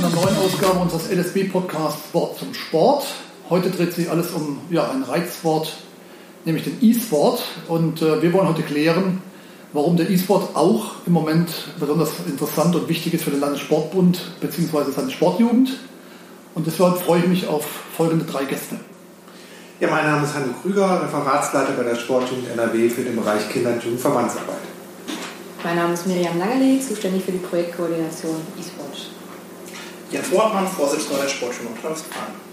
einer neuen Ausgabe unseres LSB-Podcasts Sport zum Sport. Heute dreht sich alles um ja, ein Reizsport, nämlich den E-Sport. Und äh, wir wollen heute klären, warum der E-Sport auch im Moment besonders interessant und wichtig ist für den Landessportbund bzw. seine Sportjugend. Und deshalb freue ich mich auf folgende drei Gäste. Ja, mein Name ist Hanno Krüger, Referatsleiter bei der Sportjugend NRW für den Bereich Kinder- und Jugendverbandsarbeit. Mein Name ist Miriam Langerlee, zuständig für die Projektkoordination E-Sport. Jens Wortmann, Vorsitzender der Sportjugend Nordrhein-Westfalen.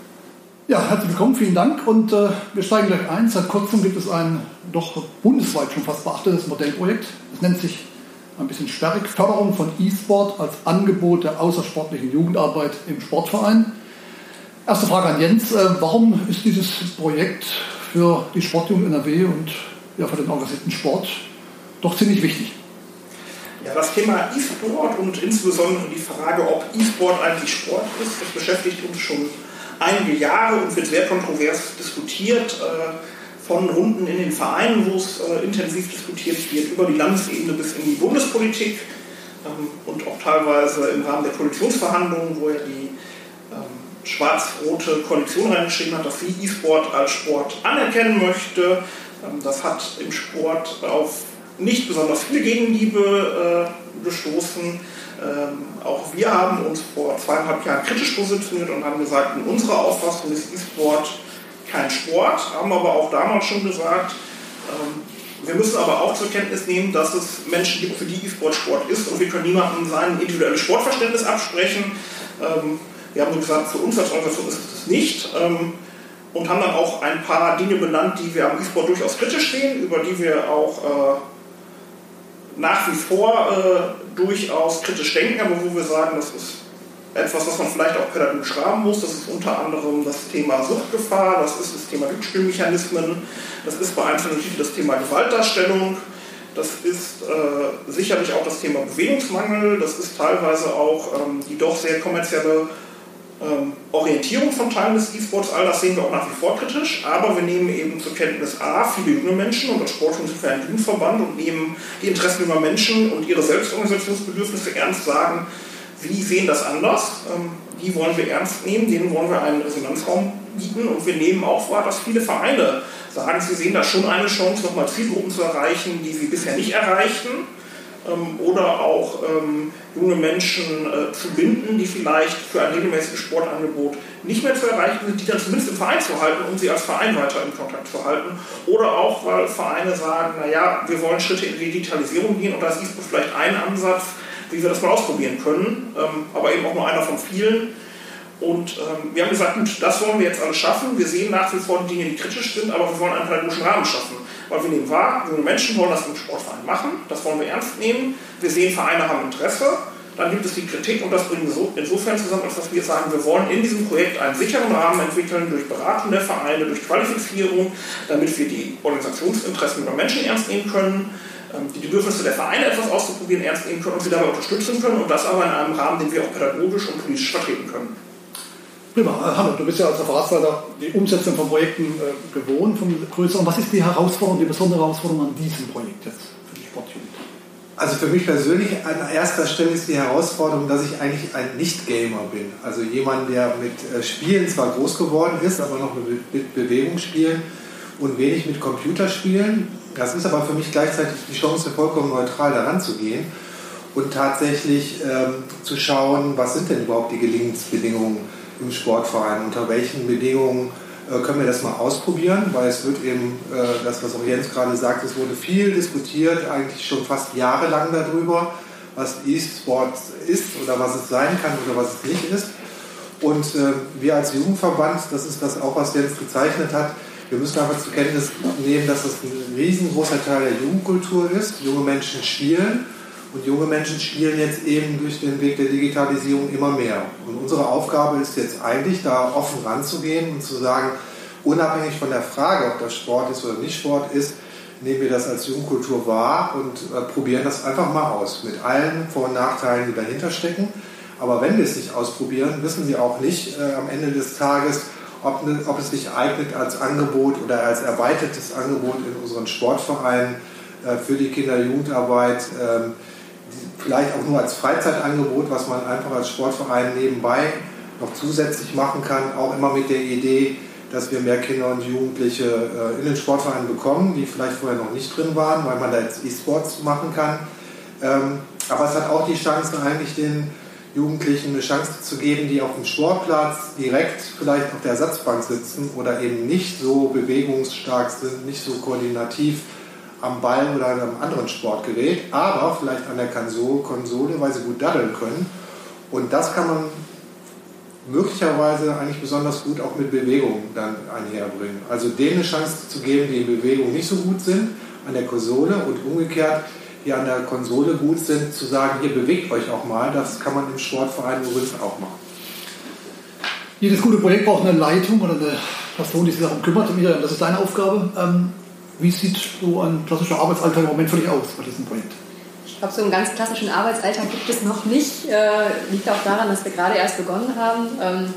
Ja, herzlich willkommen, vielen Dank und äh, wir steigen gleich ein. Seit kurzem gibt es ein doch bundesweit schon fast beachtetes Modellprojekt. Es nennt sich ein bisschen sperrig Förderung von E-Sport als Angebot der außersportlichen Jugendarbeit im Sportverein. Erste Frage an Jens. Äh, warum ist dieses Projekt für die Sportjugend NRW und ja, für den organisierten Sport doch ziemlich wichtig? Ja, das Thema E-Sport und insbesondere die Frage, ob E-Sport eigentlich Sport ist, das beschäftigt uns schon einige Jahre und wird sehr kontrovers diskutiert. Äh, von Runden in den Vereinen, wo es äh, intensiv diskutiert wird, über die Landesebene bis in die Bundespolitik ähm, und auch teilweise im Rahmen der Koalitionsverhandlungen, wo ja die schwarz-rote Koalition reingeschrieben hat, dass sie E-Sport als Sport anerkennen möchte. Ähm, das hat im Sport auf nicht besonders viele Gegenliebe äh, gestoßen. Ähm, auch wir haben uns vor zweieinhalb Jahren kritisch positioniert und haben gesagt, in unserer Auffassung ist E-Sport kein Sport, haben aber auch damals schon gesagt, ähm, wir müssen aber auch zur Kenntnis nehmen, dass es Menschen gibt, für die E-Sport Sport ist und wir können niemandem sein individuelles Sportverständnis absprechen. Wir haben gesagt, für uns als Organisation ist es nicht ähm, und haben dann auch ein paar Dinge benannt, die wir am E-Sport durchaus kritisch sehen, über die wir auch äh, nach wie vor äh, durchaus kritisch denken, aber wo wir sagen, das ist etwas, was man vielleicht auch pädagogisch rahmen muss. Das ist unter anderem das Thema Suchtgefahr, das ist das Thema Glücksspielmechanismen, das ist bei einzelnen Titeln das Thema Gewaltdarstellung. Das ist äh, sicherlich auch das Thema Bewegungsmangel, das ist teilweise auch ähm, die doch sehr kommerzielle ähm, Orientierung von Teilen des E-Sports, all das sehen wir auch nach wie vor kritisch, aber wir nehmen eben zur Kenntnis A, viele junge Menschen und das Sportfonds sind für einen Jugendverband und nehmen die Interessen junger Menschen und ihre Selbstorganisationsbedürfnisse ernst, sagen, wie sehen das anders, ähm, die wollen wir ernst nehmen, denen wollen wir einen Resonanzraum bieten und wir nehmen auch wahr, dass viele Vereine sagen, sie sehen da schon eine Chance, nochmal Zielgruppen zu erreichen, die sie bisher nicht erreichten oder auch ähm, junge Menschen äh, zu binden, die vielleicht für ein regelmäßiges Sportangebot nicht mehr zu erreichen sind, die dann zumindest im Verein zu halten und sie als Verein weiter in Kontakt zu halten. Oder auch, weil Vereine sagen, naja, wir wollen Schritte in die Digitalisierung gehen und da ist E-Sport vielleicht ein Ansatz, wie wir das mal ausprobieren können, ähm, aber eben auch nur einer von vielen. Und ähm, wir haben gesagt, gut, das wollen wir jetzt alles schaffen. Wir sehen nach wie vor Dinge, die kritisch sind, aber wir wollen einen pädagogischen Rahmen schaffen. Weil wir nehmen wahr, junge Menschen wollen das im Sportverein machen, das wollen wir ernst nehmen. Wir sehen, Vereine haben Interesse. Dann gibt es die Kritik und das bringen wir so, insofern zusammen, als dass wir sagen, wir wollen in diesem Projekt einen sicheren Rahmen entwickeln durch Beratung der Vereine, durch Qualifizierung, damit wir die Organisationsinteressen der Menschen ernst nehmen können, ähm, die Bedürfnisse der Vereine etwas auszuprobieren ernst nehmen können und sie dabei unterstützen können und das aber in einem Rahmen, den wir auch pädagogisch und politisch vertreten können. Prima. Hanno, du bist ja als Referatsleiter die Umsetzung von Projekten äh, gewohnt, von größeren. Was ist die Herausforderung, die besondere Herausforderung an diesem Projekt jetzt für die Sportjugend? Also für mich persönlich an erster Stelle ist die Herausforderung, dass ich eigentlich ein Nicht-Gamer bin. Also jemand, der mit äh, Spielen zwar groß geworden ist, aber noch mit Bewegungsspielen und wenig mit Computerspielen. Das ist aber für mich gleichzeitig die Chance, vollkommen neutral daran zu gehen und tatsächlich ähm, zu schauen, was sind denn überhaupt die Gelingensbedingungen im Sportverein. Unter welchen Bedingungen äh, können wir das mal ausprobieren? Weil es wird eben, äh, das was auch Jens gerade sagt, es wurde viel diskutiert, eigentlich schon fast jahrelang darüber, was E-Sport ist oder was es sein kann oder was es nicht ist. Und äh, wir als Jugendverband, das ist das auch, was Jens gezeichnet hat, wir müssen einfach zur Kenntnis nehmen, dass das ein riesengroßer Teil der Jugendkultur ist. Junge Menschen spielen und junge Menschen spielen jetzt eben durch den Weg der Digitalisierung immer mehr. Und unsere Aufgabe ist jetzt eigentlich, da offen ranzugehen und zu sagen, unabhängig von der Frage, ob das Sport ist oder nicht Sport ist, nehmen wir das als Jugendkultur wahr und äh, probieren das einfach mal aus. Mit allen Vor- und Nachteilen, die dahinter stecken. Aber wenn wir es nicht ausprobieren, wissen wir auch nicht äh, am Ende des Tages, ob, ne, ob, es sich eignet als Angebot oder als erweitertes Angebot in unseren Sportvereinen äh, für die Kinder-Jugendarbeit. Ähm, vielleicht auch nur als Freizeitangebot, was man einfach als Sportverein nebenbei noch zusätzlich machen kann, auch immer mit der Idee, dass wir mehr Kinder und Jugendliche äh, in den Sportverein bekommen, die vielleicht vorher noch nicht drin waren, weil man da jetzt E-Sports machen kann. Ähm, aber es hat auch die Chance, eigentlich den Jugendlichen eine Chance zu geben, die auf dem Sportplatz direkt vielleicht auf der Ersatzbank sitzen oder eben nicht so bewegungsstark sind, nicht so koordinativ am Ball oder einem anderen Sportgerät, aber vielleicht an der Konsole, weil sie gut daddeln können. Und das kann man möglicherweise eigentlich besonders gut auch mit Bewegung dann einherbringen. Also denen eine Chance zu geben, die in Bewegung nicht so gut sind, an der Konsole und umgekehrt, die an der Konsole gut sind, zu sagen, hier bewegt euch auch mal. Das kann man im Sportverein übrigens auch machen. Jedes gute Projekt braucht eine Leitung oder eine Person, die sich darum kümmert. Das ist deine Aufgabe. Ähm, wie sieht so ein klassischer Arbeitsalltag im Moment für dich aus bei diesem Projekt? Ich glaube, so einen ganz klassischen Arbeitsalltag gibt es noch nicht. Äh, liegt auch daran, dass wir gerade erst begonnen haben. Ähm,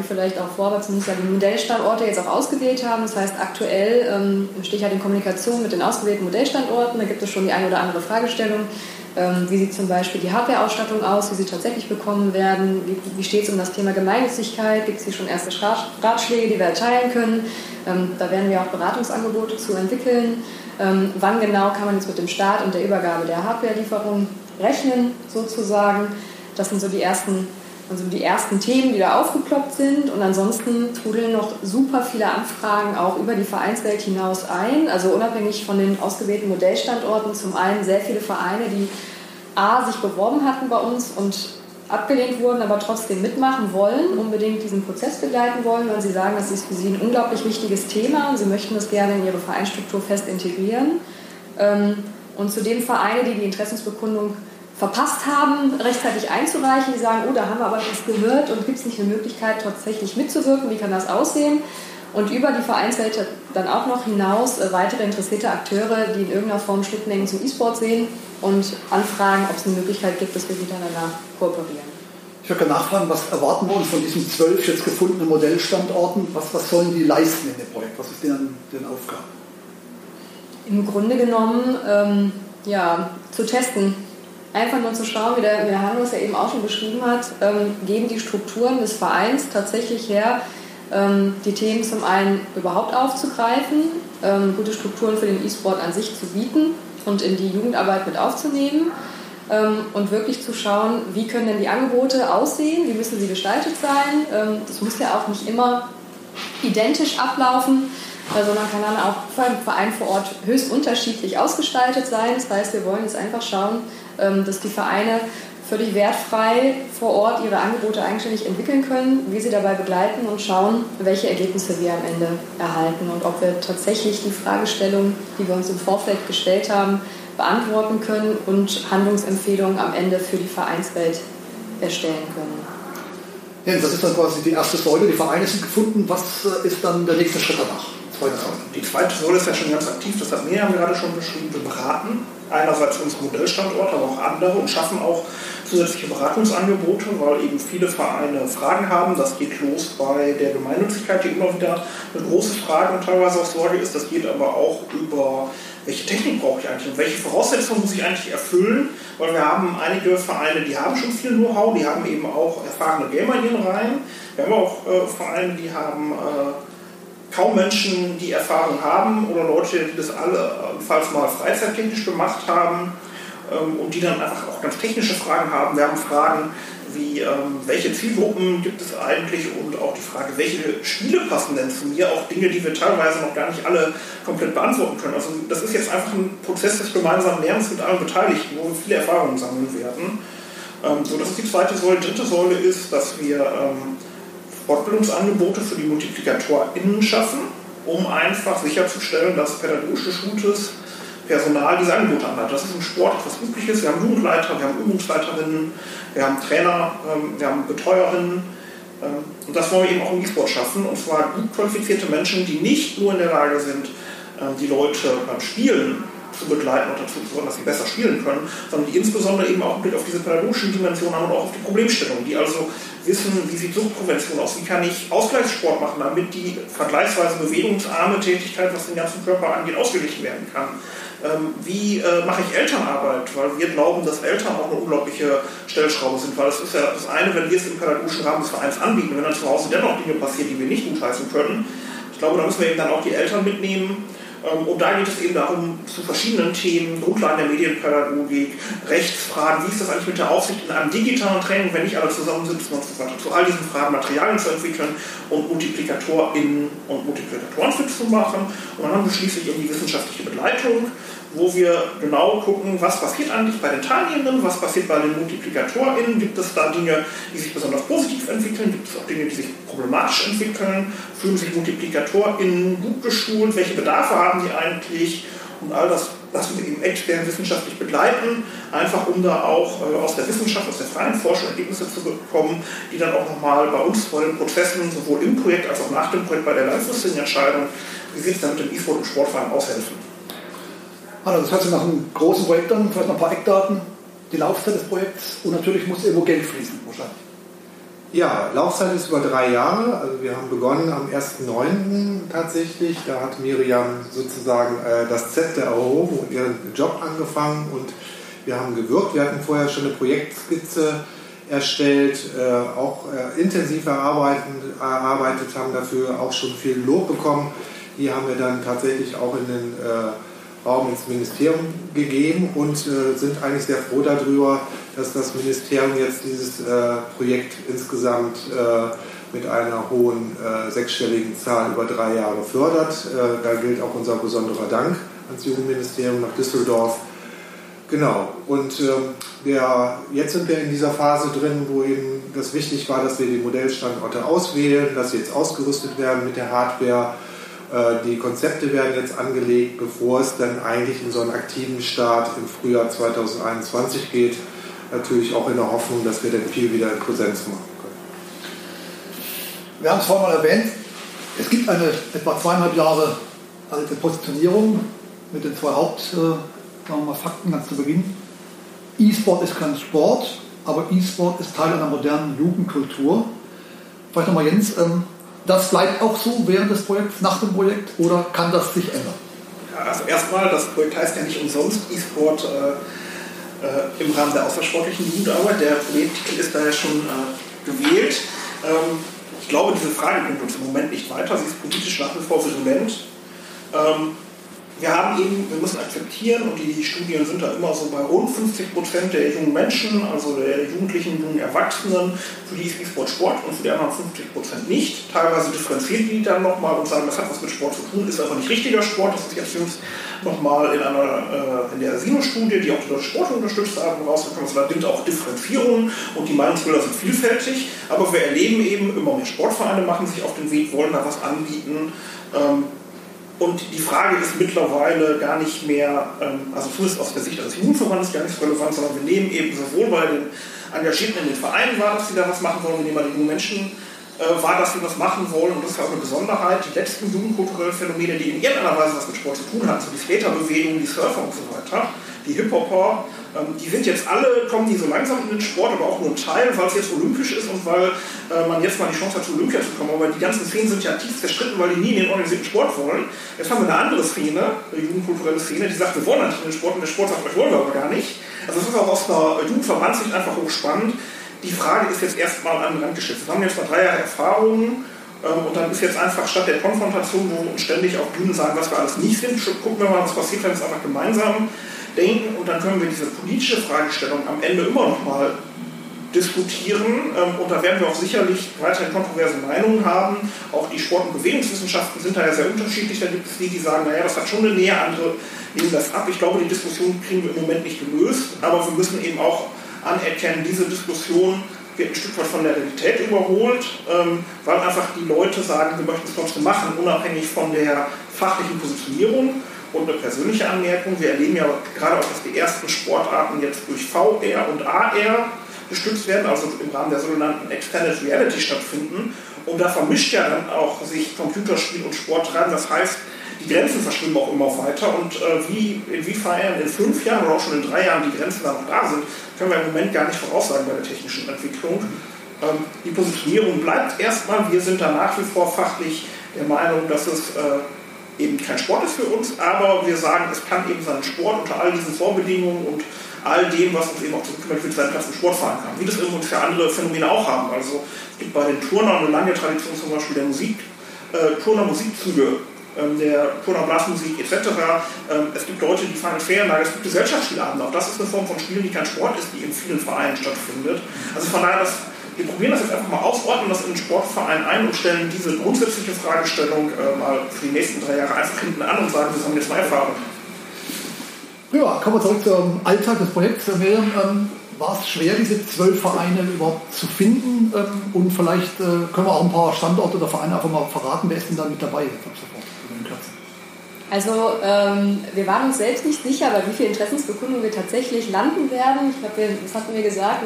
ich vielleicht auch vor, weil zumindest die Modellstandorte jetzt auch ausgewählt haben. Das heißt, aktuell ähm, stehe ich halt in Kommunikation mit den ausgewählten Modellstandorten. Da gibt es schon die eine oder andere Fragestellung. Ähm, wie sieht zum Beispiel die Hardware-Ausstattung aus, wie sie tatsächlich bekommen werden? Wie, wie steht es um das Thema Gemeinnützigkeit? Gibt es hier schon erste Ratschläge, die wir erteilen können? Ähm, da werden wir auch Beratungsangebote zu entwickeln. Ähm, wann genau kann man jetzt mit dem Start und der Übergabe der Hardware-Lieferung rechnen, sozusagen? Das sind so die ersten, also die ersten Themen, die da aufgeploppt sind. Und ansonsten trudeln noch super viele Anfragen auch über die Vereinswelt hinaus ein. Also unabhängig von den ausgewählten Modellstandorten. Zum einen sehr viele Vereine, die A, sich beworben hatten bei uns und abgelehnt wurden, aber trotzdem mitmachen wollen, unbedingt diesen Prozess begleiten wollen, weil sie sagen, das ist für sie ein unglaublich wichtiges Thema und sie möchten das gerne in ihre Vereinsstruktur fest integrieren. Ähm, und zudem Vereine, die die Interessensbekundung verpasst haben, rechtzeitig einzureichen, die sagen, oh, da haben wir aber was gehört und gibt es nicht eine Möglichkeit, tatsächlich mitzuwirken, wie kann das aussehen? Und über die Vereinswelt dann auch noch hinaus äh, weitere interessierte Akteure, die in irgendeiner Form Schnittmengen zum E-Sport sehen und anfragen, ob es eine Möglichkeit gibt, dass wir miteinander kooperieren. Ich würde gerne nachfragen, was erwarten wir uns von diesen zwölf jetzt gefundenen Modellstandorten? Was, was sollen die leisten in dem Projekt? Was ist deren, deren Aufgabe? Im Grunde genommen, ähm, ja, zu testen. Einfach nur zu schauen, wie der, wie der Hannes ja eben auch schon beschrieben hat, ähm, geben die Strukturen des Vereins tatsächlich her, ähm, die Themen zum einen überhaupt aufzugreifen, ähm, gute Strukturen für den E-Sport an sich zu bieten und in die Jugendarbeit mit aufzunehmen ähm, und wirklich zu schauen, wie können denn die Angebote aussehen, wie müssen sie gestaltet sein. das muss ja auch nicht immer identisch ablaufen, sondern kann dann auch beim Verein vor Ort höchst unterschiedlich ausgestaltet sein. Das heißt, wir wollen jetzt einfach schauen, dass die Vereine völlig wertfrei vor Ort ihre Angebote eigenständig entwickeln können, wie sie dabei begleiten und schauen, welche Ergebnisse wir am Ende erhalten und ob wir tatsächlich die Fragestellung, die wir uns im Vorfeld gestellt haben, beantworten können und Handlungsempfehlungen am Ende für die Vereinswelt erstellen können. Ja, das ist dann quasi die erste Säule, die Vereine sind gefunden. Was äh, ist dann der nächste Schritt danach? Zweite die zweite Säule ist ja schon ganz aktiv, das hat Miriam gerade schon beschrieben. Wir beraten einerseits unsere Modellstandorte, aber auch andere und schaffen auch zusätzliche Beratungsangebote, weil eben viele Vereine Fragen haben. Das geht los bei der Gemeinnützigkeit, die immer wieder eine große Frage und teilweise auch Sorge ist. Das geht aber auch über, welche Technik brauche ich eigentlich und welche Voraussetzungen muss ich eigentlich erfüllen, weil wir haben einige Vereine, die haben schon viel Know-how, die haben eben auch erfahrene Gamer in ihren Reihen. Wir haben auch äh, Vereine, die haben äh, kaum Menschen, die Erfahrung haben oder Leute, die das allenfalls mal freizeittechnisch gemacht haben ähm, und die dann einfach auch ganz technische Fragen haben. Wir haben Fragen wie, ähm, welche Zielgruppen gibt es eigentlich und auch die Frage, welche Spiele passen denn zu mir, auch Dinge, die wir teilweise noch gar nicht alle komplett beantworten können. Also das ist jetzt einfach ein Prozess des gemeinsamen Lernens mit allen Beteiligten, wo wir viele Erfahrungen sammeln werden. Ähm, so, das ist die zweite Säule. Dritte Säule ist, dass wir Fortbildungsangebote für die MultiplikatorInnen schaffen, um einfach sicherzustellen, dass pädagogische Schutes Personal diese Angebote anhat. Das ist im Sport etwas Übliches. Wir haben Jugendleiter, wir haben Übungsleiterinnen, wir haben Trainer, ähm, wir haben Betreuerinnen. Ähm, und das wollen wir eben auch im E-Sport schaffen. Und zwar gut qualifizierte Menschen, die nicht nur in der Lage sind, ähm, die Leute beim Spielen zu begleiten und dazu zu sorgen, dass sie besser spielen können, sondern die insbesondere eben auch einen Blick auf diese pädagogischen Dimensionen haben und auch auf die Problemstellung, die also wissen, wie sieht Suchtprävention aus, wie kann ich Ausgleichssport machen, damit die vergleichsweise bewegungsarme Tätigkeit, was den ganzen Körper angeht, ausgeglichen werden kann. Ähm, wie äh, mache ich Elternarbeit? Weil wir glauben, dass Eltern auch eine unglaubliche Stellschraube sind. Weil es ist ja das eine, wenn wir es im pädagogischen Rahmen des Vereins anbieten, wenn dann zu Hause dennoch Dinge passieren, die wir nicht gutheißen können. Ich glaube, da müssen wir eben dann auch die Eltern mitnehmen und da geht es eben darum, zu verschiedenen Themen, Grundlagen der Medienpädagogik, Rechtsfragen, wie ist das eigentlich mit der Aufsicht in einem digitalen Training, wenn nicht alle zusammensitzen und so weiter, zu all diesen Fragen Materialien zu entwickeln und MultiplikatorInnen und Multiplikatoren fit zu machen. Und dann haben wir schließlich eben die wissenschaftliche Begleitung, wo wir genau gucken, was passiert eigentlich bei den Teilnehmenden, was passiert bei den MultiplikatorInnen, gibt es da Dinge, die sich besonders positiv entwickeln, gibt es auch Dinge, die sich problematisch entwickeln, fühlen sich MultiplikatorInnen gut geschult, welche Bedarfe haben die eigentlich? Und all das lassen wir eben extern wissenschaftlich begleiten, einfach um da auch äh, aus der Wissenschaft, aus der freien Forschung Ergebnisse zu bekommen, die dann auch nochmal bei uns vor den Prozessen, sowohl im Projekt als auch nach dem Projekt bei der langfristigen Entscheidung, wie sieht es dann mit dem E-Sport im Sportverein aushelfen. Also das hört sich nach einem großen Projekt an, vielleicht noch ein paar Eckdaten, die Laufzeit des Projekts und natürlich muss irgendwo Geld fließen, wahrscheinlich. Ja, Laufzeit ist über drei Jahre. Also wir haben begonnen am 1.9. tatsächlich. Da hat Miriam sozusagen äh, das Zepter erhoben und ihren Job angefangen und wir haben gewirkt. Wir hatten vorher schon eine Projektskizze erstellt, äh, auch äh, intensiv erarbeitet, haben dafür auch schon viel Lob bekommen. Die haben wir dann tatsächlich auch in den äh, Raum ins Ministerium gegeben und äh, sind eigentlich sehr froh darüber, dass das Ministerium jetzt dieses äh, Projekt insgesamt äh, mit einer hohen äh, sechsstelligen Zahl über drei Jahre fördert. Äh, da gilt auch unser besonderer Dank ans Jugendministerium nach Düsseldorf. Genau, und ähm, der, jetzt sind wir in dieser Phase drin, wo eben das wichtig war, dass wir die Modellstandorte auswählen, dass sie jetzt ausgerüstet werden mit der Hardware die Konzepte werden jetzt angelegt, bevor es dann eigentlich in so einen aktiven Start im Frühjahr 2021 geht. Natürlich auch in der Hoffnung, dass wir dann viel wieder in Präsenz machen können. Wir haben es vorhin mal erwähnt, es gibt eine etwa zweieinhalb Jahre alte Positionierung mit den zwei Hauptfakten äh, ganz zu Beginn. E-Sport ist kein Sport, aber E-Sport ist Teil einer modernen Jugendkultur. Vielleicht nochmal Jens, ähm, das bleibt auch so während des Projekts, nach dem Projekt oder kann das sich ändern? Ja, also erstmal, das Projekt heißt ja nicht umsonst E-Sport äh, äh, im Rahmen der außersportlichen Jugendarbeit. Der Projekttitel ist daher schon äh, gewählt. Ähm, ich glaube, diese Frage bringt uns im Moment nicht weiter. Sie ist politisch nach wie vor virulent. Ähm, wir haben eben, wir müssen akzeptieren, und die Studien sind da immer so bei rund 50 Prozent der jungen Menschen, also der Jugendlichen, jungen Erwachsenen, für die ist E-Sport Sport und für die anderen 50 Prozent nicht. Teilweise differenzieren die dann nochmal und sagen, das hat was mit Sport zu tun, ist aber nicht richtiger Sport. Das ist jetzt jüngst nochmal in einer, äh, in der Sino-Studie, die auch die Deutsche Sport unterstützt haben, rausgekommen ist. Da gibt auch Differenzierungen und die Meinungsbilder sind vielfältig, aber wir erleben eben, immer mehr Sportvereine machen sich auf den Weg, wollen da was anbieten. Ähm, und die Frage ist mittlerweile gar nicht mehr, ähm, also zumindest aus der Sicht des Jugendverbandes gar nicht relevant, sondern wir nehmen eben sowohl bei den Engagierten in den Vereinen wahr, dass sie da was machen wollen, wir nehmen bei den jungen Menschen äh, wahr, dass sie was machen wollen. Und das ist auch eine Besonderheit. Die letzten jugendkulturellen Phänomene, die in irgendeiner Weise was mit Sport zu tun haben, so die Skaterbewegung, die Surfer und so weiter, die Hip-Hopper, die sind jetzt alle, kommen die so langsam in den Sport, aber auch nur Teil, weil es jetzt olympisch ist und weil äh, man jetzt mal die Chance hat, zu Olympia zu kommen. Aber die ganzen Szenen sind ja tief zerstritten, weil die nie in den organisierten Sport wollen. Jetzt haben wir eine andere Szene, eine jugendkulturelle Szene, die sagt, wir wollen eigentlich in den Sport und der Sport sagt, das wollen wir aber gar nicht. Also das ist auch aus einer Jugendverbandssicht einfach hochspannend. Die Frage ist jetzt erstmal an den Rand gestellt. Wir haben jetzt mal drei Jahre Erfahrungen ähm, und dann ist jetzt einfach statt der Konfrontation, wo wir uns ständig auf Bühnen sagen, was wir alles nicht sind, gucken wir mal, was passiert, wenn es einfach gemeinsam denken und dann können wir diese politische Fragestellung am Ende immer noch mal diskutieren ähm, und da werden wir auch sicherlich weiterhin kontroverse Meinungen haben. Auch die Sport- und Bewegungswissenschaften sind da ja sehr unterschiedlich. Da gibt es die, die sagen, naja, das hat schon eine Nähe, andere nehmen das ab. Ich glaube, die Diskussion kriegen wir im Moment nicht gelöst, aber wir müssen eben auch anerkennen, diese Diskussion wird ein Stück weit von der Realität überholt, ähm, weil einfach die Leute sagen, wir möchten es trotzdem machen, unabhängig von der fachlichen Positionierung. Und eine persönliche Anmerkung, wir erleben ja gerade auch, dass die ersten Sportarten jetzt durch VR und AR gestützt werden, also im Rahmen der sogenannten Extended Reality stattfinden. Und da vermischt ja dann auch sich Computerspiel und Sport rein. Das heißt, die Grenzen verschwimmen auch immer weiter und äh, wie, inwiefern in fünf Jahren oder auch schon in drei Jahren die Grenzen da noch da sind, können wir im Moment gar nicht voraussagen bei der technischen Entwicklung. Ähm, die Positionierung bleibt erstmal, wir sind da nach wie vor fachlich der Meinung, dass es äh, eben kein Sport ist für uns, aber wir sagen, es kann eben seinen Sport unter all diesen Vorbedingungen und all dem, was uns eben auch zurückkommt, für seinen Platz im Sport fahren kann. Wie das übrigens für andere Phänomene auch haben. Also es gibt bei den Turnern eine lange Tradition zum Beispiel der Musik, äh, Turner Musikzüge, ähm, der Turner Blasmusik etc. Ähm, es gibt Leute, die fahren in Ferienlager, es gibt Gesellschaftsspielabende. Auch das ist eine Form von Spielen, die kein Sport ist, die in vielen Vereinen stattfindet. Also von daher, das, wir probieren das jetzt einfach mal aus, ordnen das in den Sportverein ein und stellen diese grundsätzliche Fragestellung äh, mal für die nächsten drei Jahre einfach hinten an und sagen, wir sammeln jetzt mal Erfahrung. Ja, kommen wir zurück zum Alltag des Projekts. Ähm, war es schwer, diese zwölf Vereine überhaupt zu finden? Ähm, und vielleicht äh, können wir auch ein paar Standorte oder Vereine einfach mal verraten. Wer ist denn da mit dabei ab sofort? Also ähm, wir waren uns selbst nicht sicher, bei wie viele Interessensbekundungen wir tatsächlich landen werden. Ich glaube, das hatten wir gesagt,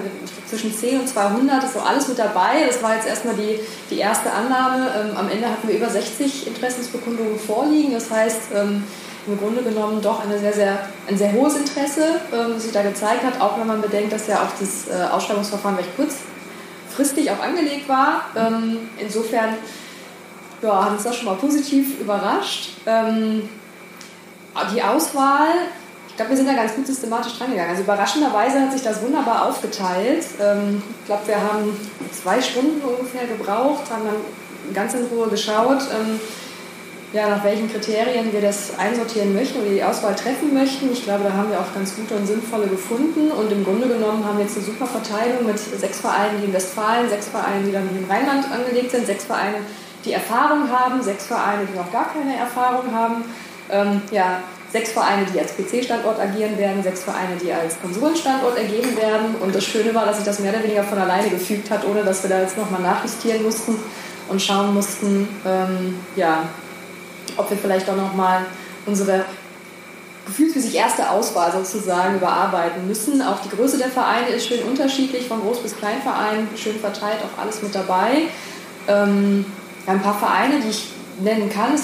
zwischen 10 und 200 ist so alles mit dabei. Das war jetzt erstmal die, die erste Annahme. Ähm, am Ende hatten wir über 60 Interessensbekundungen vorliegen. Das heißt, ähm, im Grunde genommen doch eine sehr, sehr, ein sehr hohes Interesse, ähm, das sich da gezeigt hat, auch wenn man bedenkt, dass ja auch das äh, Ausschreibungsverfahren recht kurzfristig auch angelegt war. Ähm, insofern ja, hat uns das schon mal positiv überrascht. Ähm, die Auswahl, ich glaube, wir sind da ganz gut systematisch drangegangen. Also überraschenderweise hat sich das wunderbar aufgeteilt. Ähm, ich glaube, wir haben zwei Stunden ungefähr gebraucht, haben dann ganz in Ruhe geschaut, ähm, ja, nach welchen Kriterien wir das einsortieren möchten oder die Auswahl treffen möchten. Ich glaube, da haben wir auch ganz gute und sinnvolle gefunden. Und im Grunde genommen haben wir jetzt eine super Verteilung mit sechs Vereinen, die in Westfalen, sechs Vereinen, die dann im Rheinland angelegt sind, sechs Vereine, die Erfahrung haben, sechs Vereine, die noch gar keine Erfahrung haben, ähm, ja, sechs Vereine, die als PC-Standort agieren werden, sechs Vereine, die als Konsolenstandort ergeben werden. Und das Schöne war, dass sich das mehr oder weniger von alleine gefügt hat, ohne dass wir da jetzt nochmal nachjustieren mussten und schauen mussten, ähm, ja, ob wir vielleicht auch nochmal unsere gefühlsmäßig erste Auswahl sozusagen überarbeiten müssen. Auch die Größe der Vereine ist schön unterschiedlich, von Groß- bis Kleinverein, schön verteilt, auch alles mit dabei. Ähm, ein paar Vereine, die ich nennen kann.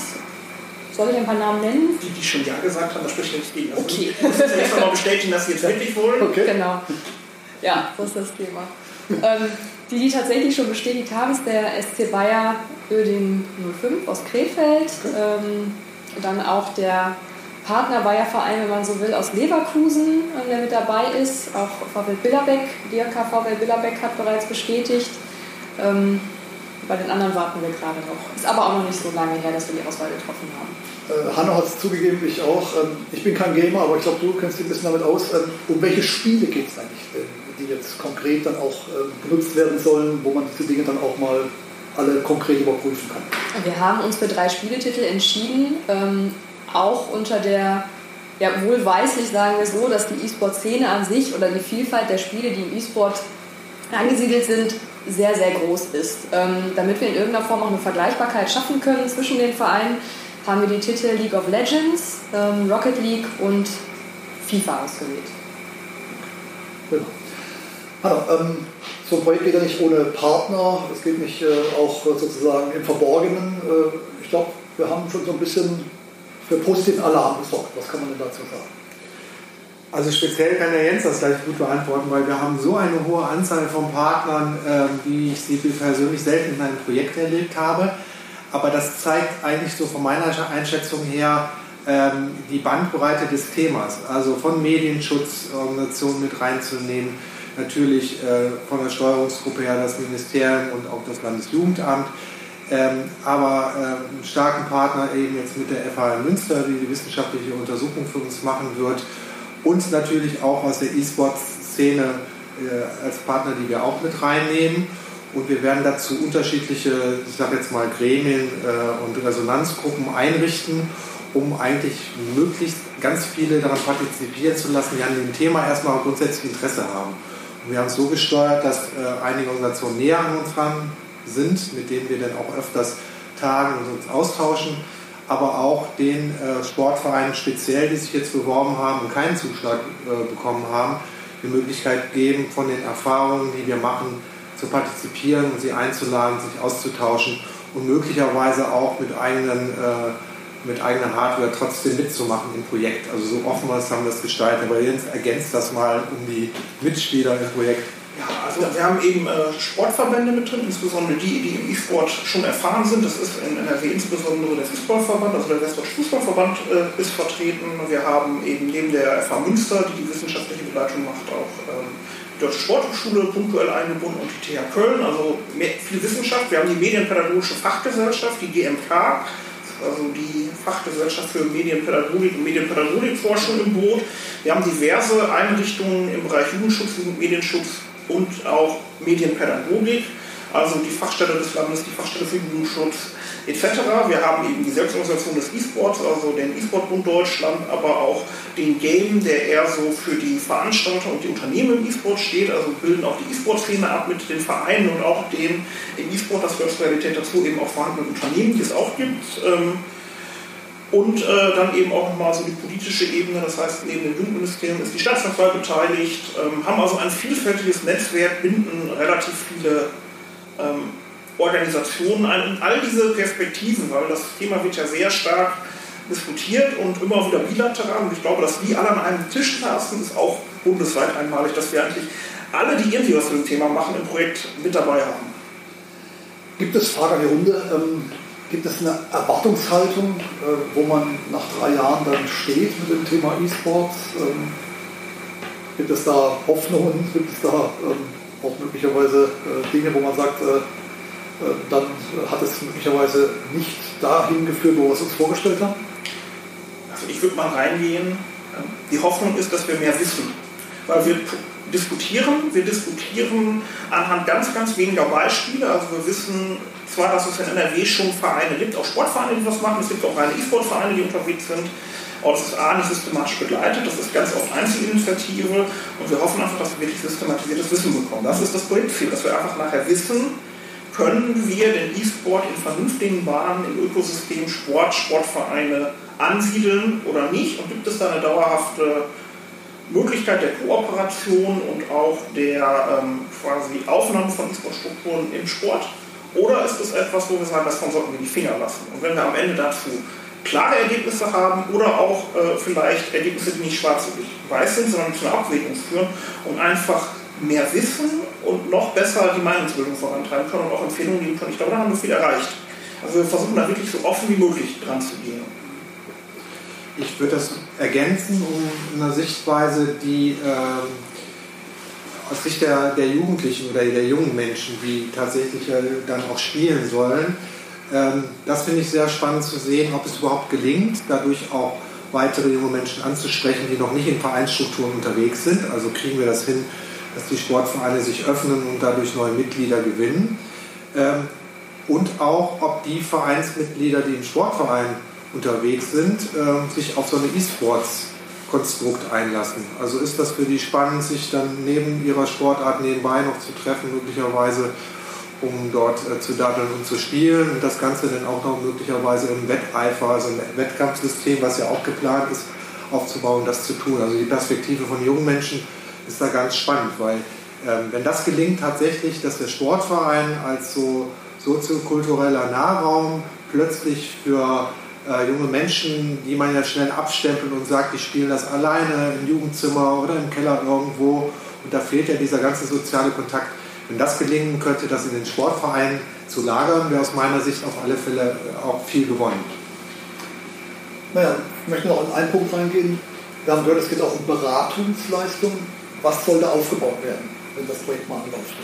Soll ich ein paar Namen nennen? Die, die schon Ja gesagt haben, das spricht nichts gegen. Also okay. Ich muss jetzt nochmal bestätigen, dass sie jetzt wirklich wollen. Okay. Genau. Ja, das ist das Thema. ähm, die, die tatsächlich schon bestätigt haben, ist der SC Bayer Öding 05 aus Krefeld. Ähm, dann auch der Partner Bayer Verein, wenn man so will, aus Leverkusen, äh, der mit dabei ist. Auch VW Billerbeck, DRK VW Billerbeck hat bereits bestätigt. Ähm, bei den anderen warten wir gerade noch. Ist aber auch noch nicht so lange her, dass wir die Auswahl getroffen haben. Äh, Hanno hat es zugegeben, ich auch. Ähm, ich bin kein Gamer, aber ich glaube, du kennst dich ein bisschen damit aus. Ähm, um welche Spiele geht es eigentlich, die jetzt konkret dann auch ähm, benutzt werden sollen, wo man diese Dinge dann auch mal alle konkret überprüfen kann? Wir haben uns für drei Spieletitel entschieden, ähm, auch unter der ja, wohlweislich sagen wir so, dass die E-Sport-Szene an sich oder die Vielfalt der Spiele, die im E-Sport angesiedelt sind, sehr, sehr groß ist. Ähm, damit wir in irgendeiner Form auch eine Vergleichbarkeit schaffen können zwischen den Vereinen, haben wir die Titel League of Legends, ähm, Rocket League und FIFA ausgewählt. Genau. Hallo, ähm, so ein Projekt geht ja nicht ohne Partner, es geht nicht äh, auch sozusagen im Verborgenen. Äh, ich glaube, wir haben schon so ein bisschen für positiven Alarm gesorgt. Was kann man denn dazu sagen? Also speziell kann der Jens das gleich gut beantworten, weil wir haben so eine hohe Anzahl von Partnern, äh, wie ich sie persönlich selten in einem Projekt erlebt habe. Aber das zeigt eigentlich so von meiner Einschätzung her ähm, die Bandbreite des Themas. Also von Medienschutzorganisationen mit reinzunehmen, natürlich äh, von der Steuerungsgruppe her das Ministerium und auch das Landesjugendamt. Ähm, aber äh, einen starken Partner eben jetzt mit der FH Münster, die die wissenschaftliche Untersuchung für uns machen wird und natürlich auch aus der E-Sport-Szene äh, als Partner, die wir auch mit reinnehmen. Und wir werden dazu unterschiedliche, ich sage jetzt mal, Gremien äh, und Resonanzgruppen einrichten, um eigentlich möglichst ganz viele daran partizipieren zu lassen, die an dem Thema erstmal grundsätzlich Interesse haben. Und wir haben es so gesteuert, dass äh, einige Organisationen näher an uns dran sind, mit denen wir dann auch öfters tagen und uns austauschen aber auch den äh, Sportvereinen speziell, die sich jetzt beworben haben und keinen Zuschlag äh, bekommen haben, die Möglichkeit geben, von den Erfahrungen, die wir machen, zu partizipieren und sie einzuladen, sich auszutauschen und möglicherweise auch mit eigenen äh, mit eigener Hardware trotzdem mitzumachen im Projekt. Also so offen haben wir es gestaltet. Aber jetzt ergänzt das mal um die Mitspieler im Projekt. Ja, also wir haben eben äh, Sportverbände mit drin, insbesondere die, die im E-Sport schon erfahren sind. Das ist in NRW insbesondere der Fußballverband, also der Westdeutsche Fußballverband äh, ist vertreten. Wir haben eben neben der FH Münster, die die wissenschaftliche Begleitung macht, auch ähm, die Deutsche Sporthochschule punktuell eingebunden und die TH Köln, also mehr, viel Wissenschaft. Wir haben die Medienpädagogische Fachgesellschaft, die GMK, also die Fachgesellschaft für Medienpädagogik und Medienpädagogikforschung im Boot. Wir haben diverse Einrichtungen im Bereich Jugendschutz und Medienschutz und auch Medienpädagogik, also die Fachstelle des Landes, die Fachstelle für Jugendschutz etc. Wir haben eben die Selbstorganisation des E-Sports, also den E-Sport-Bund Deutschland, aber auch den Game, der eher so für die Veranstalter und die Unternehmen im E-Sport steht, also bilden auch die E-Sport-Szene ab mit den Vereinen und auch den im E-Sport, das gehört zur Realität dazu, eben auch vorhandenen Unternehmen, die es auch gibt. Ähm, und äh, dann eben auch nochmal so die politische Ebene, das heißt, neben dem Jugendministerium ist die Staatskanzlei beteiligt, ähm, haben also ein vielfältiges Netzwerk, binden relativ viele ähm, Organisationen ein und all diese Perspektiven, weil das Thema wird ja sehr stark diskutiert und immer wieder bilateral. Und ich glaube, dass die alle an einem Tisch saßen, ist auch bundesweit einmalig, dass wir eigentlich alle, die irgendwie was zu dem Thema machen, im Projekt mit dabei haben. Gibt es, Frage an die Runde, ähm, Gibt es eine Erwartungshaltung, äh, wo man nach drei Jahren dann steht mit dem Thema E-Sports? Ähm, gibt es da Hoffnungen? Gibt es da ähm, auch möglicherweise äh, Dinge, wo man sagt, äh, dann hat es möglicherweise nicht dahin geführt, wo wir es uns vorgestellt haben? Also ich würde mal reingehen. Die Hoffnung ist, dass wir mehr wissen. Weil wir diskutieren, wir diskutieren anhand ganz, ganz weniger Beispiele. Also wir wissen zwar, dass es in NRW schon Vereine gibt, auch Sportvereine, die das machen, es gibt auch reine E-Sport-Vereine, die unterwegs sind. Aber das ist A, nicht systematisch begleitet, das ist ganz oft Einzelinitiative. Und wir hoffen einfach, dass wir wirklich systematisiertes Wissen bekommen. Das ist das Projektziel, dass wir einfach nachher wissen, können wir den E-Sport in vernünftigen Bahnen im Ökosystem Sport, Sportvereine ansiedeln oder nicht? Und gibt es da eine dauerhafte Möglichkeit der Kooperation und auch der ähm, quasi Aufnahme von E-Sport-Strukturen im Sport oder ist es etwas, wo wir sagen, davon sollten wir die Finger lassen? Und wenn wir am Ende dazu klare Ergebnisse haben oder auch äh, vielleicht Ergebnisse, die nicht schwarz und weiß sind, sondern zu einer Abwägung führen und einfach mehr wissen und noch besser die Meinungsbildung vorantreiben können und auch Empfehlungen geben können. Ich glaube, da haben wir viel erreicht. Also wir versuchen da wirklich so offen wie möglich dran zu gehen. Ich würde das ergänzen um eine Sichtweise, die ähm, aus Sicht der, der Jugendlichen oder der jungen Menschen, die tatsächlich dann auch spielen sollen. Ähm, das finde ich sehr spannend zu sehen, ob es überhaupt gelingt, dadurch auch weitere junge Menschen anzusprechen, die noch nicht in Vereinsstrukturen unterwegs sind. Also kriegen wir das hin, dass die Sportvereine sich öffnen und dadurch neue Mitglieder gewinnen. Ähm, und auch, ob die Vereinsmitglieder, die im Sportverein unterwegs sind, ähm, sich auf so eine E-Sports Konstrukt einlassen. Also ist das für die spannend, sich dann neben ihrer Sportart nebenbei noch zu treffen, möglicherweise, um dort äh, zu daddeln und zu spielen und das Ganze dann auch noch möglicherweise im Wetteifer, also ein Wettkampfsystem, was ja auch geplant ist, aufzubauen, das zu tun. Also die Perspektive von jungen Menschen ist da ganz spannend, weil ähm, wenn das gelingt tatsächlich, dass der Sportverein als so soziokultureller Nahraum plötzlich für äh, junge Menschen, die man ja schnell abstempelt und sagt, die spielen das alleine im Jugendzimmer oder im Keller irgendwo. Und da fehlt ja dieser ganze soziale Kontakt. Wenn das gelingen könnte, das in den Sportvereinen zu lagern, wäre aus meiner Sicht auf alle Fälle auch viel gewonnen. Naja, ich möchte noch in einen Punkt reingehen. Wir haben gehört, es geht auch um Beratungsleistungen. Was sollte aufgebaut werden, wenn das Projekt mal anläuft?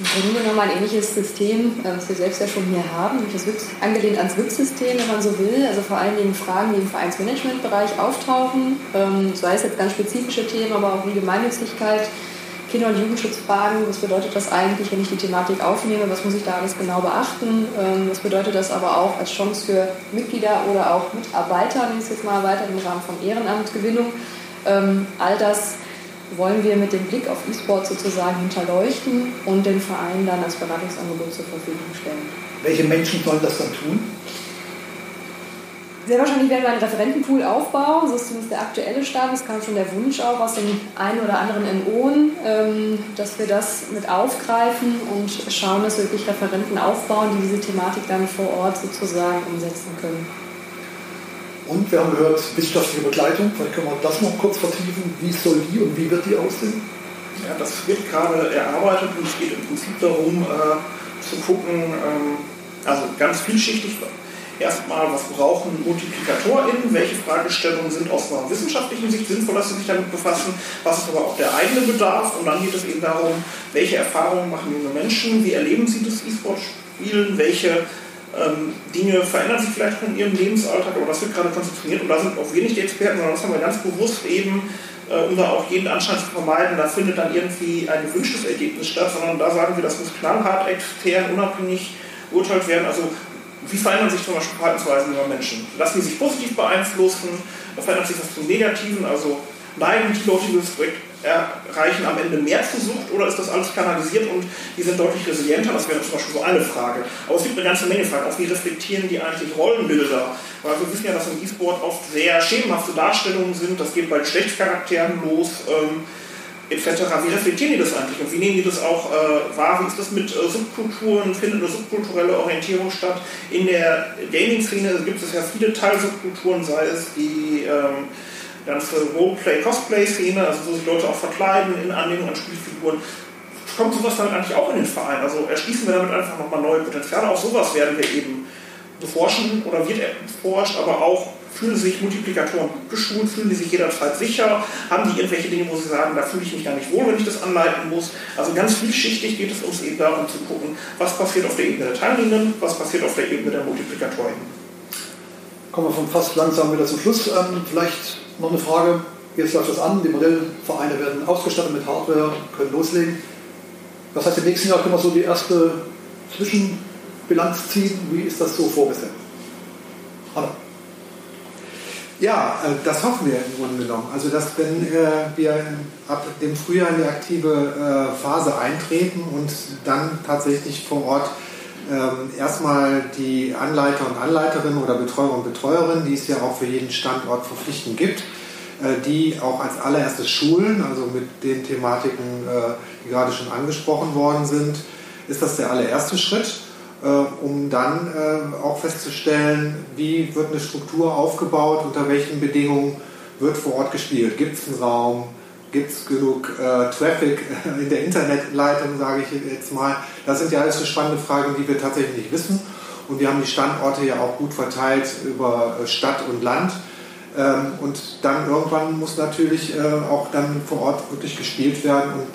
Im Grunde genommen ein ähnliches System, äh, was wir selbst ja schon hier haben, das WIP, angelehnt ans WIP-System, wenn man so will. Also vor allen Dingen Fragen, die im Vereinsmanagementbereich auftauchen, ähm, sei es jetzt ganz spezifische Themen, aber auch wie Gemeinnützigkeit, Kinder- und Jugendschutzfragen. Was bedeutet das eigentlich, wenn ich die Thematik aufnehme? Was muss ich da alles genau beachten? Ähm, was bedeutet das aber auch als Chance für Mitglieder oder auch Mitarbeiter, wenn ich es jetzt mal erweitert im Rahmen von Ehrenamtgewinnung? Ähm, all das wollen wir mit dem Blick auf E-Sport sozusagen hinterleuchten und den Verein dann als Beratungsangebot zur Verfügung stellen. Welche Menschen sollen das dann tun? Sehr wahrscheinlich werden wir einen Referentenpool aufbauen, so ist zumindest der aktuelle Stand. Es kam schon der Wunsch auch aus den einen oder anderen NOen, ähm, dass wir das mit aufgreifen und schauen, dass wir wirklich Referenten aufbauen, die diese Thematik dann vor Ort sozusagen umsetzen können. Und wir haben gehört, wissenschaftliche Begleitung. Vielleicht können wir das noch kurz vertiefen. Wie soll die und wie wird die aussehen? Ja, das wird gerade erarbeitet und es geht im Prinzip darum, äh, zu gucken, ähm, also ganz vielschichtig, erstmal, was brauchen MultiplikatorInnen, welche Fragestellungen sind aus einer wissenschaftlichen Sicht sinnvoll, dass sie sich damit befassen, was ist aber auch der eigene Bedarf und dann geht es eben darum, welche Erfahrungen machen junge Menschen, wie erleben sie das E-Sport-Spielen, welche ähm, Dinge verändern sich vielleicht in ihrem Lebensalltag, aber das wird gerade konzeptioniert und da sind auch wir nicht die Experten, sondern das haben wir ganz bewusst eben, äh, um da auch jeden Anschein zu vermeiden, da findet dann irgendwie ein gewünschtes Ergebnis statt, sondern da sagen wir, das muss knallhart, extern, unabhängig beurteilt werden. Also wie verändern sich zum Beispiel Verhaltensweisen über Menschen? Lassen die sich positiv beeinflussen? Verändert sich das zum Negativen? Also Projekt erreichen, am Ende mehr zu Sucht oder ist das alles kanalisiert und die sind deutlich resilienter? Das wäre zum Beispiel so eine Frage. Aber es gibt eine ganze Menge Fragen. Auch wie reflektieren die eigentlich Rollenbilder? Weil wir wissen ja, dass im E-Sport oft sehr schemenhafte Darstellungen sind. Das geht bei Geschlechtscharakteren los. Ähm, etc. Wie reflektieren die das eigentlich und wie nehmen die das auch äh, wahr? Wie ist das mit äh, Subkulturen? Findet eine subkulturelle Orientierung statt? In der Gaming-Szene gibt es ja viele Teilsubkulturen, sei es die ähm, ganze Roleplay-Cosplay-Szene, also wo sich Leute auch verkleiden in Anlehnung an Spielfiguren. Kommt sowas damit eigentlich auch in den Verein? Also erschließen wir damit einfach nochmal neue Potenziale? Auch sowas werden wir eben beforschen oder wird erforscht, aber auch Fühlen sich Multiplikatoren geschult? Fühlen die sich jederzeit sicher? Haben die irgendwelche Dinge, wo sie sagen, da fühle ich mich gar nicht wohl, wenn ich das anleiten muss? Also ganz vielschichtig geht es uns eben darum zu gucken, was passiert auf der Ebene der Teilnehmenden, was passiert auf der Ebene der Multiplikatoren. Kommen wir von fast langsam wieder zum Schluss. Ähm, vielleicht noch eine Frage. Jetzt läuft das an, die Modellvereine werden ausgestattet mit Hardware, können loslegen. Das heißt, im nächsten Jahr können wir so die erste Zwischenbilanz ziehen. Wie ist das so vorgesehen? Anna. Ja, äh, das hoffen wir im Grunde genommen. Also, dass wenn äh, wir ab dem Frühjahr in die aktive äh, Phase eintreten und dann tatsächlich vor Ort ähm, erstmal die Anleiter und Anleiterinnen oder Betreuer und Betreuerinnen, die es ja auch für jeden Standort verpflichtend gibt, die auch als allererstes schulen, also mit den Thematiken, die gerade schon angesprochen worden sind, ist das der allererste Schritt. Äh, um dann äh, auch festzustellen, wie wird eine Struktur aufgebaut, unter welchen Bedingungen wird vor Ort gespielt. Gibt es einen Raum? Gibt es genug äh, Traffic in der Internetleitung, sage ich jetzt mal. Das sind ja alles so spannende Fragen, die wir tatsächlich nicht wissen. Und wir haben die Standorte ja auch gut verteilt über äh, Stadt und Land. Ähm, und dann irgendwann muss natürlich äh, auch dann vor Ort wirklich gespielt werden und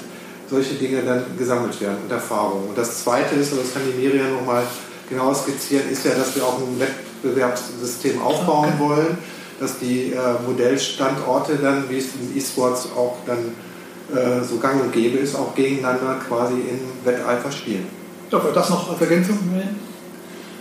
solche Dinge dann gesammelt werden und Erfahrungen. Und das Zweite ist, und das kann die Miriam nochmal genau skizzieren, ist ja, dass wir auch ein Wettbewerbssystem aufbauen wollen, dass die äh, Modellstandorte dann, wie es in E-Sports auch dann äh, so gang und gäbe ist, auch gegeneinander quasi in Wetteifer spielen. Darf das noch als Ergänzung?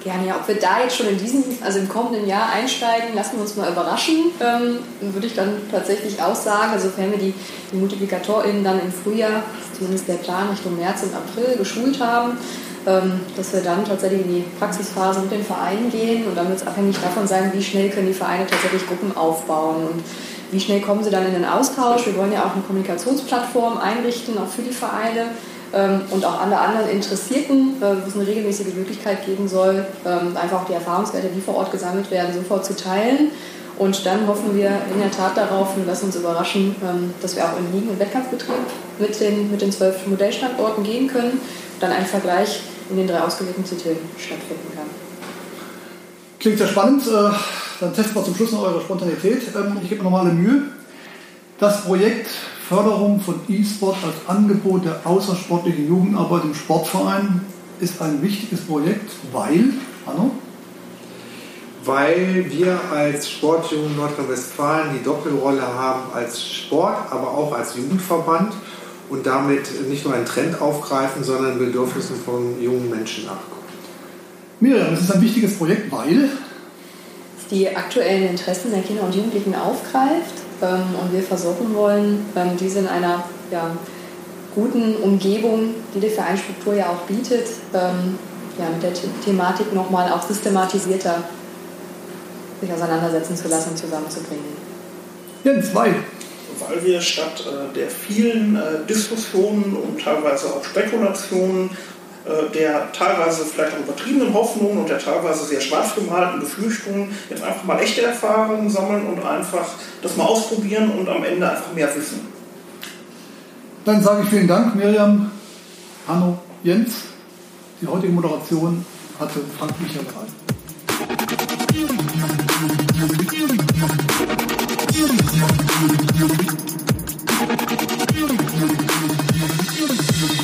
Gerne, ja. Ob wir da jetzt schon in diesem, also im kommenden Jahr einsteigen, lassen wir uns mal überraschen, ähm, würde ich dann tatsächlich auch sagen. Also wenn wir die, die MultiplikatorInnen dann im Frühjahr, zumindest der Plan Richtung März und April, geschult haben, dass wir dann tatsächlich in die Praxisphase mit den Vereinen gehen und dann wird es abhängig davon sein, wie schnell können die Vereine tatsächlich Gruppen aufbauen und wie schnell kommen sie dann in den Austausch. Wir wollen ja auch eine Kommunikationsplattform einrichten, auch für die Vereine ähm, und auch alle anderen Interessierten, äh, wo es eine regelmäßige Möglichkeit geben soll, ähm, einfach auch die Erfahrungswerte, die vor Ort gesammelt werden, sofort zu teilen. Und dann hoffen wir in der Tat darauf und lassen uns überraschen, ähm, dass wir auch in Ligen- und Wettkampfbetrieb mit den, mit den zwölf Modellstandorten gehen können dann ein Vergleich in den drei ausgewählten Titeln stattfinden kann. Klingt sehr spannend. Äh, dann testen wir zum Schluss noch eure Spontanität. Ich gebe mir nochmal eine Mühe. Das Projekt Förderung von E-Sport als Angebot der außersportlichen Jugendarbeit im Sportverein ist ein wichtiges Projekt, weil, Hanno? Weil wir als Sportjugend Nordrhein-Westfalen die Doppelrolle haben als Sport, aber auch als Jugendverband und damit nicht nur einen Trend aufgreifen, sondern Bedürfnissen von jungen Menschen nachkommen. Miriam, es ist ein wichtiges Projekt, weil es die aktuellen Interessen der Kinder und Jugendlichen aufgreift ähm, und wir versuchen wollen, ähm, diese in einer ja, guten Umgebung, die die Vereinsstruktur ja auch bietet, ähm, ja, mit der Thematik nochmal auch systematisierter sich auseinandersetzen zu lassen und zusammenzubringen. Jens, weil? Weil wir statt äh, der vielen äh, Diskussionen und teilweise auch Spekulationen äh, der teilweise vielleicht auch übertriebenen Hoffnungen und der teilweise sehr schwarz gemalten Befürchtungen jetzt einfach mal echte Erfahrungen sammeln und einfach das mal ausprobieren und am Ende einfach mehr wissen. Dann sage ich vielen Dank, Miriam, Hanno, Jens. Die heutige Moderation hatte Frank Michael. Beauty, beauty, beauty. Beauty, beauty, beauty. Beauty, beauty, beauty.